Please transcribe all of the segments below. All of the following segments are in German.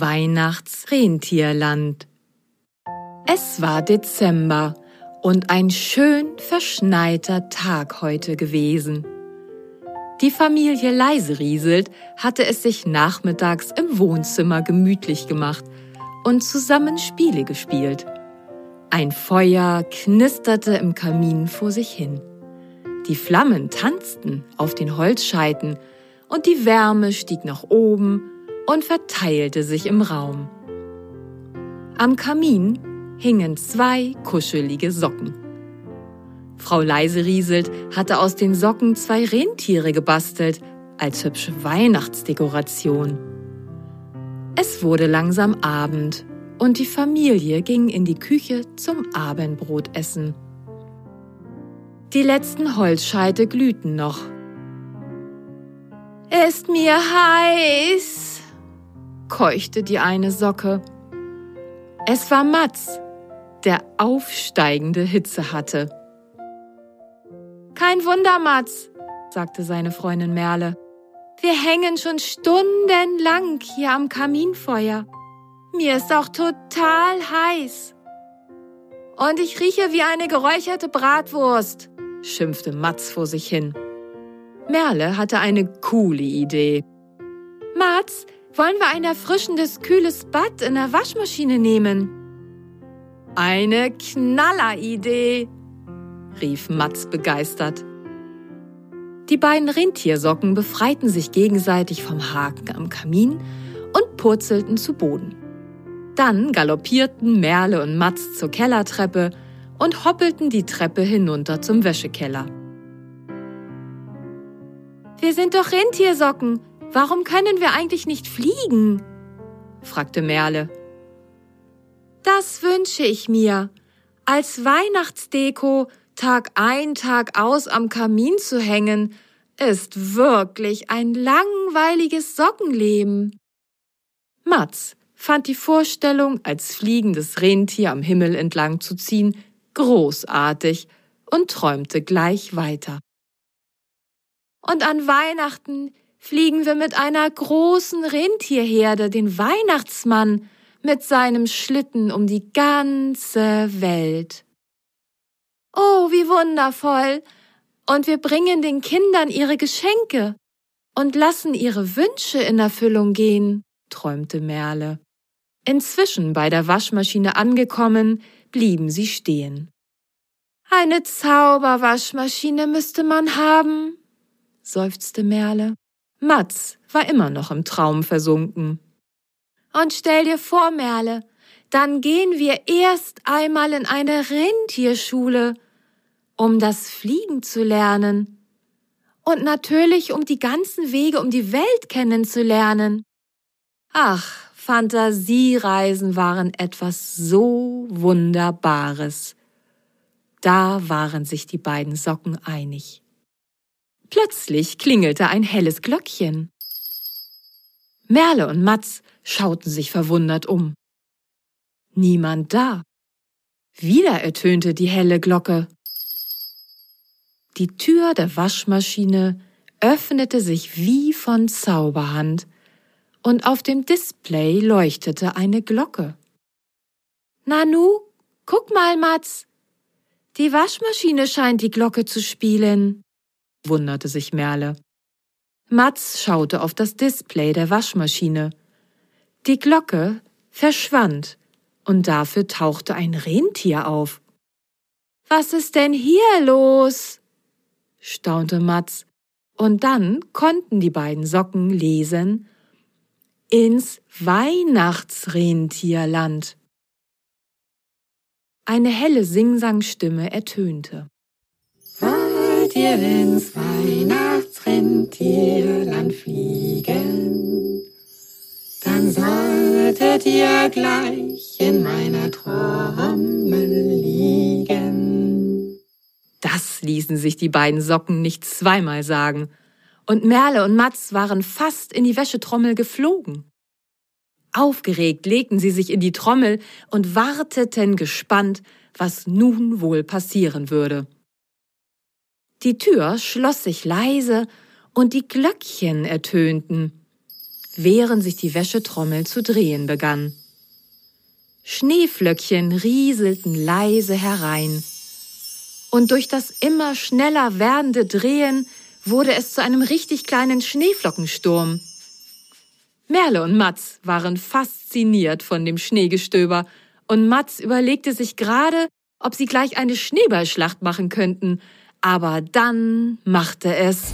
Weihnachtsrentierland. Es war Dezember und ein schön verschneiter Tag heute gewesen. Die Familie Leiserieselt hatte es sich nachmittags im Wohnzimmer gemütlich gemacht und zusammen Spiele gespielt. Ein Feuer knisterte im Kamin vor sich hin. Die Flammen tanzten auf den Holzscheiten und die Wärme stieg nach oben und verteilte sich im Raum. Am Kamin hingen zwei kuschelige Socken. Frau Leiserieselt hatte aus den Socken zwei Rentiere gebastelt als hübsche Weihnachtsdekoration. Es wurde langsam Abend und die Familie ging in die Küche zum Abendbrotessen. Die letzten Holzscheite glühten noch. Ist mir heiß, keuchte die eine Socke. Es war Matz, der aufsteigende Hitze hatte. Kein Wunder, Mats, sagte seine Freundin Merle. Wir hängen schon stundenlang hier am Kaminfeuer. Mir ist auch total heiß. Und ich rieche wie eine geräucherte Bratwurst, schimpfte Mats vor sich hin. Merle hatte eine coole Idee. Mats, wollen wir ein erfrischendes, kühles Bad in der Waschmaschine nehmen? Eine Knalleridee, rief Mats begeistert. Die beiden Rentiersocken befreiten sich gegenseitig vom Haken am Kamin und purzelten zu Boden. Dann galoppierten Merle und Mats zur Kellertreppe und hoppelten die Treppe hinunter zum Wäschekeller. Wir sind doch Rentiersocken. Warum können wir eigentlich nicht fliegen? fragte Merle. Das wünsche ich mir. Als Weihnachtsdeko Tag ein, Tag aus am Kamin zu hängen, ist wirklich ein langweiliges Sockenleben. Mats fand die Vorstellung, als fliegendes Rentier am Himmel entlang zu ziehen, großartig und träumte gleich weiter. Und an Weihnachten fliegen wir mit einer großen Rentierherde den Weihnachtsmann mit seinem Schlitten um die ganze Welt. Oh, wie wundervoll! Und wir bringen den Kindern ihre Geschenke und lassen ihre Wünsche in Erfüllung gehen, träumte Merle. Inzwischen bei der Waschmaschine angekommen, blieben sie stehen. Eine Zauberwaschmaschine müsste man haben, seufzte Merle. Mats war immer noch im Traum versunken. Und stell dir vor, Merle, dann gehen wir erst einmal in eine Rentierschule, um das Fliegen zu lernen. Und natürlich, um die ganzen Wege um die Welt kennenzulernen. Ach, Fantasiereisen waren etwas so Wunderbares. Da waren sich die beiden Socken einig. Plötzlich klingelte ein helles Glöckchen. Merle und Matz schauten sich verwundert um. Niemand da. Wieder ertönte die helle Glocke. Die Tür der Waschmaschine öffnete sich wie von Zauberhand und auf dem Display leuchtete eine Glocke. Nanu, guck mal, Mats. Die Waschmaschine scheint die Glocke zu spielen, wunderte sich Merle. Mats schaute auf das Display der Waschmaschine. Die Glocke verschwand und dafür tauchte ein Rentier auf. Was ist denn hier los? staunte Mats, und dann konnten die beiden Socken lesen ins Weihnachtsrentierland. Eine helle Singsangstimme ertönte. Ihr ins Weihnachtsrentierland fliegen? Dann solltet ihr gleich in meiner Trommel liegen. Das ließen sich die beiden Socken nicht zweimal sagen. Und Merle und Matz waren fast in die Wäschetrommel geflogen. Aufgeregt legten sie sich in die Trommel und warteten gespannt, was nun wohl passieren würde. Die Tür schloss sich leise und die Glöckchen ertönten. während sich die Wäschetrommel zu drehen begann. Schneeflöckchen rieselten leise herein, und durch das immer schneller werdende Drehen wurde es zu einem richtig kleinen Schneeflockensturm. Merle und Matz waren fasziniert von dem Schneegestöber, und Matz überlegte sich gerade, ob sie gleich eine Schneeballschlacht machen könnten, aber dann machte es.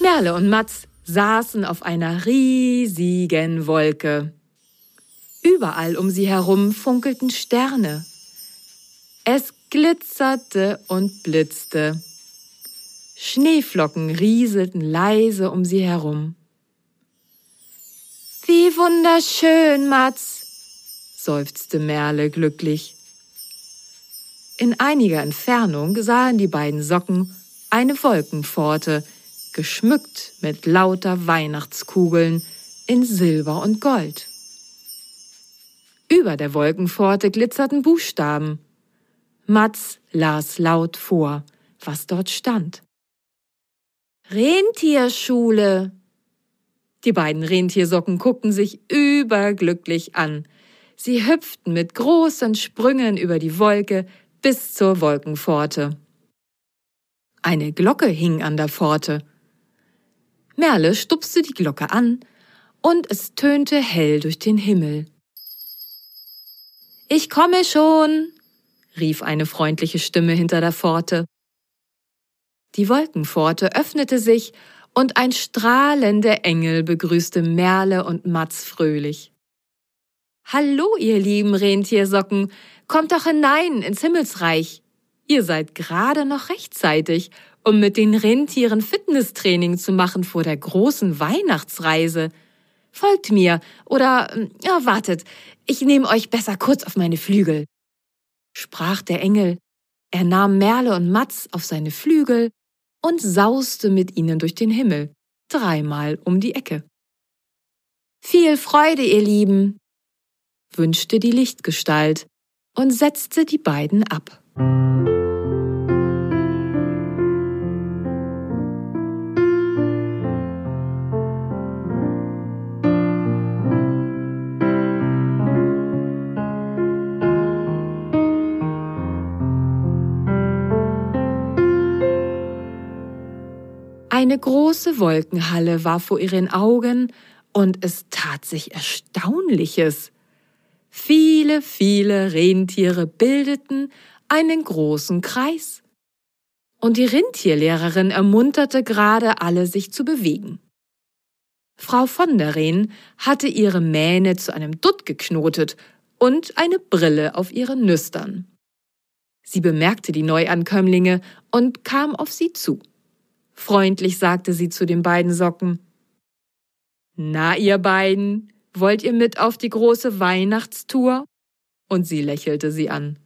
Merle und Matz saßen auf einer riesigen Wolke. Überall um sie herum funkelten Sterne. Es glitzerte und blitzte. Schneeflocken rieselten leise um sie herum. Wie wunderschön, Matz, seufzte Merle glücklich. In einiger Entfernung sahen die beiden Socken eine Wolkenpforte, geschmückt mit lauter Weihnachtskugeln in Silber und Gold. Über der Wolkenpforte glitzerten Buchstaben. Mats las laut vor, was dort stand. Rentierschule. Die beiden Rentiersocken guckten sich überglücklich an. Sie hüpften mit großen Sprüngen über die Wolke bis zur Wolkenpforte. Eine Glocke hing an der Pforte. Merle stupste die Glocke an, und es tönte hell durch den Himmel. Ich komme schon, rief eine freundliche Stimme hinter der Pforte. Die Wolkenpforte öffnete sich und ein strahlender Engel begrüßte Merle und Matz fröhlich. Hallo, ihr lieben Rentiersocken, kommt doch hinein ins Himmelsreich. Ihr seid gerade noch rechtzeitig, um mit den Rentieren Fitnesstraining zu machen vor der großen Weihnachtsreise. Folgt mir oder ja, wartet, ich nehme euch besser kurz auf meine Flügel. Sprach der Engel. Er nahm Merle und Matz auf seine Flügel und sauste mit ihnen durch den Himmel, dreimal um die Ecke. Viel Freude, ihr Lieben, wünschte die Lichtgestalt und setzte die beiden ab. Eine große Wolkenhalle war vor ihren Augen, und es tat sich Erstaunliches. Viele, viele Rentiere bildeten einen großen Kreis. Und die Rentierlehrerin ermunterte gerade alle, sich zu bewegen. Frau von der Rehn hatte ihre Mähne zu einem Dutt geknotet und eine Brille auf ihren Nüstern. Sie bemerkte die Neuankömmlinge und kam auf sie zu. Freundlich sagte sie zu den beiden Socken. Na, ihr beiden, wollt ihr mit auf die große Weihnachtstour? Und sie lächelte sie an.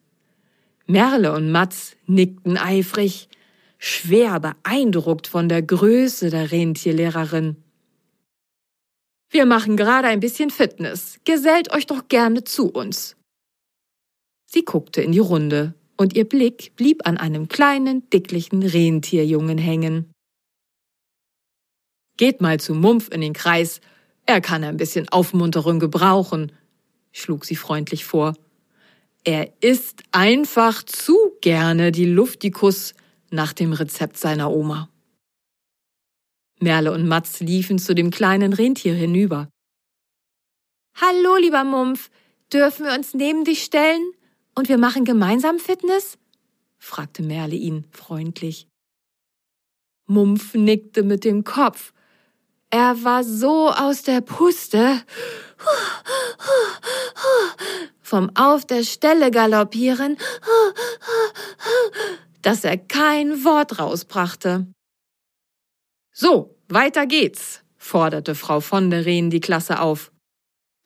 Merle und Matz nickten eifrig, schwer beeindruckt von der Größe der Rentierlehrerin. Wir machen gerade ein bisschen Fitness. Gesellt euch doch gerne zu uns. Sie guckte in die Runde, und ihr Blick blieb an einem kleinen, dicklichen Rentierjungen hängen. Geht mal zu Mumpf in den Kreis, er kann ein bisschen Aufmunterung gebrauchen, schlug sie freundlich vor. Er isst einfach zu gerne die Luftikus nach dem Rezept seiner Oma. Merle und Matz liefen zu dem kleinen Rentier hinüber. Hallo, lieber Mumpf, dürfen wir uns neben dich stellen und wir machen gemeinsam Fitness? fragte Merle ihn freundlich. Mumpf nickte mit dem Kopf er war so aus der Puste. Vom Auf der Stelle galoppieren, dass er kein Wort rausbrachte. So, weiter geht's, forderte Frau von der Rehn die Klasse auf.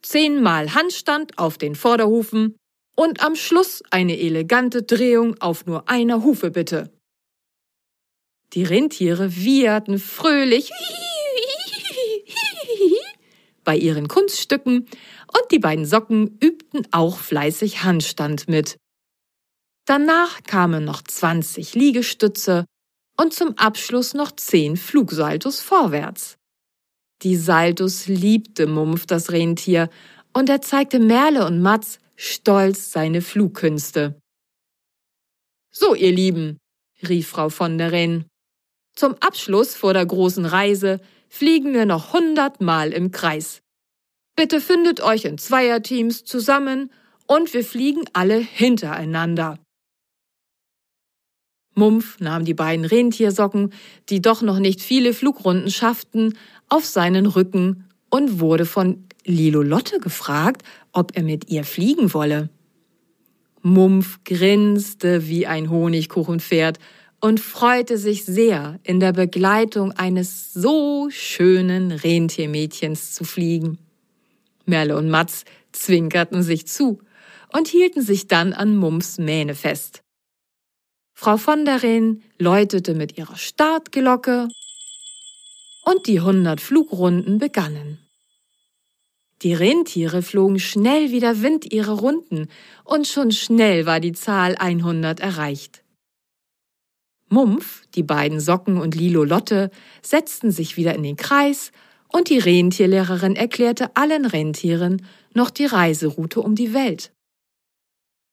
Zehnmal Handstand auf den Vorderhufen und am Schluss eine elegante Drehung auf nur einer Hufe bitte. Die Rentiere wieherten fröhlich bei ihren Kunststücken und die beiden Socken übten auch fleißig Handstand mit. Danach kamen noch 20 Liegestütze und zum Abschluss noch zehn Flugsaltos vorwärts. Die Saltos liebte Mumpf das Rentier und er zeigte Merle und Matz stolz seine Flugkünste. So, ihr Lieben, rief Frau von der Rehn. Zum Abschluss vor der großen Reise fliegen wir noch hundertmal im Kreis. Bitte findet euch in Zweierteams zusammen und wir fliegen alle hintereinander. Mumpf nahm die beiden Rentiersocken, die doch noch nicht viele Flugrunden schafften, auf seinen Rücken und wurde von Lilo Lotte gefragt, ob er mit ihr fliegen wolle. Mumpf grinste wie ein Honigkuchenpferd und freute sich sehr, in der Begleitung eines so schönen Rentiermädchens zu fliegen. Merle und Matz zwinkerten sich zu und hielten sich dann an Mumps Mähne fest. Frau von der Rehn läutete mit ihrer Startglocke und die hundert Flugrunden begannen. Die Rentiere flogen schnell wie der Wind ihre Runden und schon schnell war die Zahl 100 erreicht. Mumpf, die beiden Socken und Lilo Lotte setzten sich wieder in den Kreis und die Rentierlehrerin erklärte allen Rentieren noch die Reiseroute um die Welt.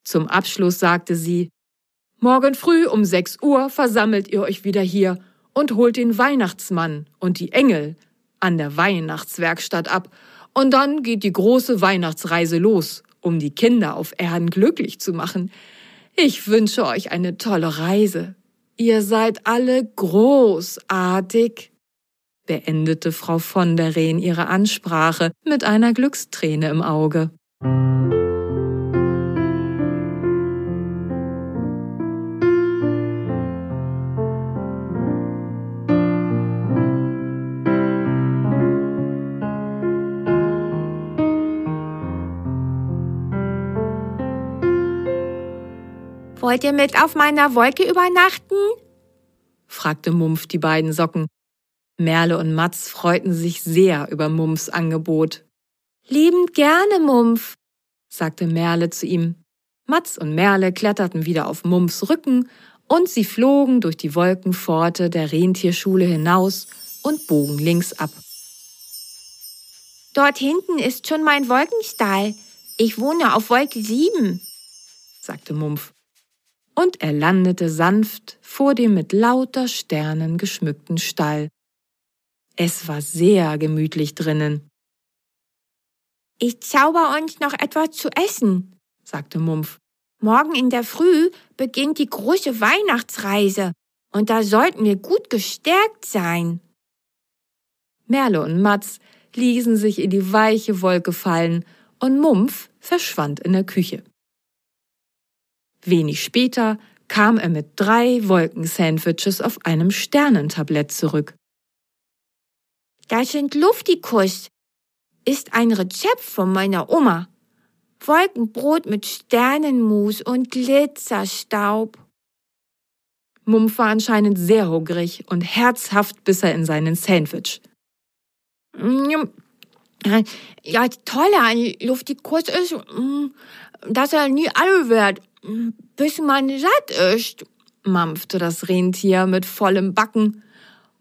Zum Abschluss sagte sie, Morgen früh um 6 Uhr versammelt ihr euch wieder hier und holt den Weihnachtsmann und die Engel an der Weihnachtswerkstatt ab und dann geht die große Weihnachtsreise los, um die Kinder auf Erden glücklich zu machen. Ich wünsche euch eine tolle Reise. Ihr seid alle großartig, beendete Frau von der Rehn ihre Ansprache mit einer Glücksträne im Auge. Wollt ihr mit auf meiner Wolke übernachten? fragte Mumpf die beiden Socken. Merle und Matz freuten sich sehr über Mumpfs Angebot. Liebend gerne, Mumpf, sagte Merle zu ihm. Matz und Merle kletterten wieder auf Mumpfs Rücken und sie flogen durch die Wolkenpforte der Rentierschule hinaus und bogen links ab. Dort hinten ist schon mein Wolkenstall. Ich wohne auf Wolke sieben, sagte Mumpf und er landete sanft vor dem mit lauter Sternen geschmückten Stall. Es war sehr gemütlich drinnen. Ich zauber uns noch etwas zu essen, sagte Mumpf. Morgen in der Früh beginnt die große Weihnachtsreise, und da sollten wir gut gestärkt sein. Merle und Matz ließen sich in die weiche Wolke fallen, und Mumpf verschwand in der Küche. Wenig später kam er mit drei Wolkensandwiches auf einem Sternentablett zurück. Das sind Luftikus. Ist ein Rezept von meiner Oma. Wolkenbrot mit Sternenmus und Glitzerstaub. Mumpf war anscheinend sehr hungrig und herzhaft biss er in seinen Sandwich. Ja, das Tolle an Luftikus ist, mm, dass er nie alle wird bis man satt ist, mampfte das Rentier mit vollem Backen,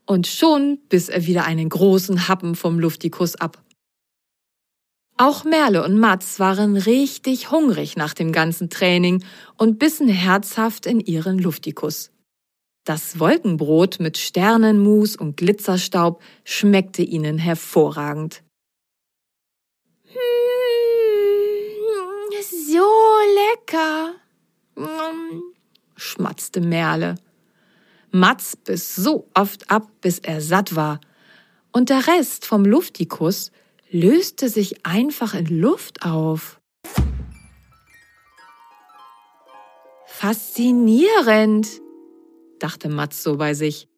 und schon biss er wieder einen großen Happen vom Luftikus ab. Auch Merle und Matz waren richtig hungrig nach dem ganzen Training und bissen herzhaft in ihren Luftikus. Das Wolkenbrot mit Sternenmus und Glitzerstaub schmeckte ihnen hervorragend. Hm, so lecker, schmatzte Merle. Matz biss so oft ab, bis er satt war. Und der Rest vom Luftikus löste sich einfach in Luft auf. Faszinierend, dachte Matz so bei sich.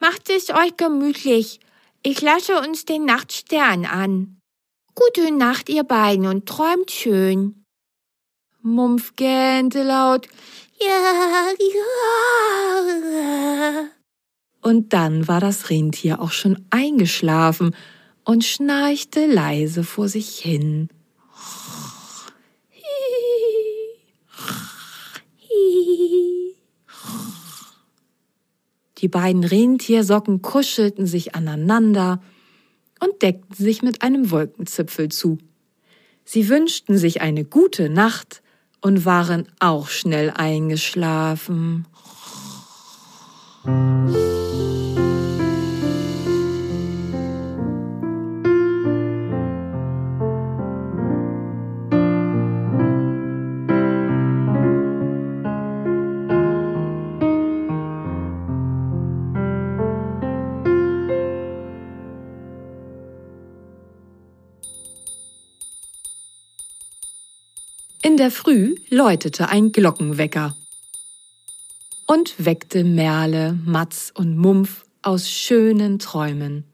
Macht es euch gemütlich. Ich lasse uns den Nachtstern an. Gute Nacht, ihr beiden, und träumt schön. Mumpf gähnte laut. Ja, ja. Und dann war das Rentier auch schon eingeschlafen und schnarchte leise vor sich hin. Die beiden Rentiersocken kuschelten sich aneinander und deckten sich mit einem Wolkenzipfel zu. Sie wünschten sich eine gute Nacht und waren auch schnell eingeschlafen. In der Früh läutete ein Glockenwecker und weckte Merle, Matz und Mumpf aus schönen Träumen.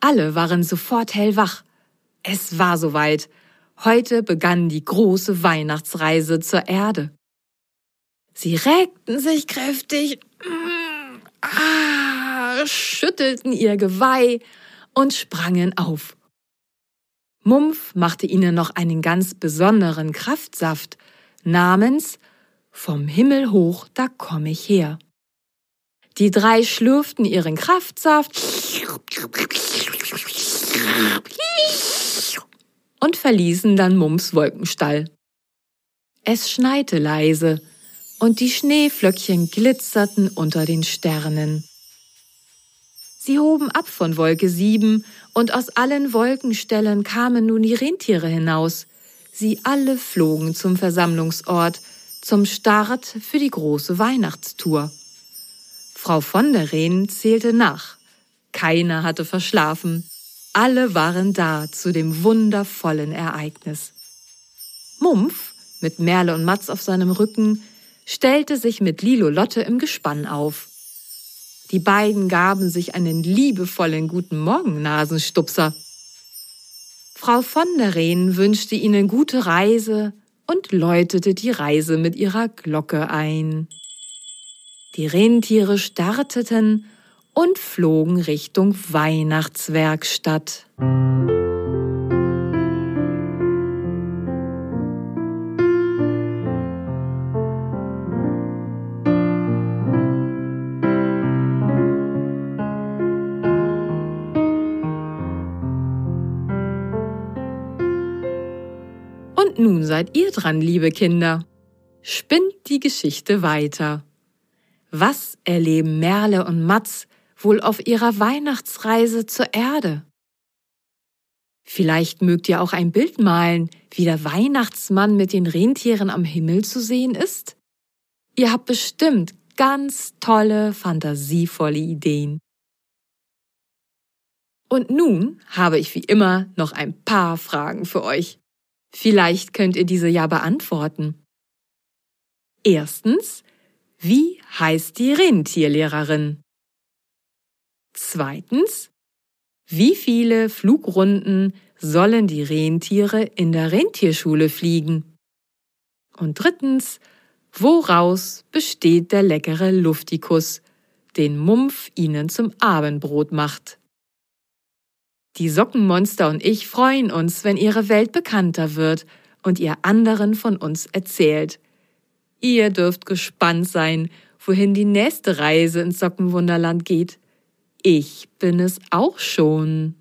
Alle waren sofort hellwach. Es war soweit. Heute begann die große Weihnachtsreise zur Erde. Sie reckten sich kräftig, mm, ah, schüttelten ihr Geweih und sprangen auf. Mumpf machte ihnen noch einen ganz besonderen Kraftsaft namens Vom Himmel hoch, da komm ich her. Die drei schlürften ihren Kraftsaft und verließen dann Mumps Wolkenstall. Es schneite leise und die Schneeflöckchen glitzerten unter den Sternen. Sie hoben ab von Wolke sieben, und aus allen Wolkenstellen kamen nun die Rentiere hinaus. Sie alle flogen zum Versammlungsort, zum Start für die große Weihnachtstour. Frau von der Rehn zählte nach. Keiner hatte verschlafen. Alle waren da zu dem wundervollen Ereignis. Mumpf, mit Merle und Matz auf seinem Rücken, stellte sich mit Lilo Lotte im Gespann auf. Die beiden gaben sich einen liebevollen Guten Morgen Nasenstupser. Frau von der Rehn wünschte ihnen gute Reise und läutete die Reise mit ihrer Glocke ein. Die Rentiere starteten und flogen Richtung Weihnachtswerkstatt. Und nun seid ihr dran, liebe Kinder. Spinnt die Geschichte weiter. Was erleben Merle und Matz wohl auf ihrer Weihnachtsreise zur Erde? Vielleicht mögt ihr auch ein Bild malen, wie der Weihnachtsmann mit den Rentieren am Himmel zu sehen ist? Ihr habt bestimmt ganz tolle, fantasievolle Ideen. Und nun habe ich wie immer noch ein paar Fragen für euch. Vielleicht könnt ihr diese ja beantworten. Erstens, wie heißt die Rentierlehrerin? Zweitens, wie viele Flugrunden sollen die Rentiere in der Rentierschule fliegen? Und drittens, woraus besteht der leckere Luftikus, den Mumpf ihnen zum Abendbrot macht? Die Sockenmonster und ich freuen uns, wenn ihre Welt bekannter wird und ihr anderen von uns erzählt. Ihr dürft gespannt sein, wohin die nächste Reise ins Sockenwunderland geht. Ich bin es auch schon.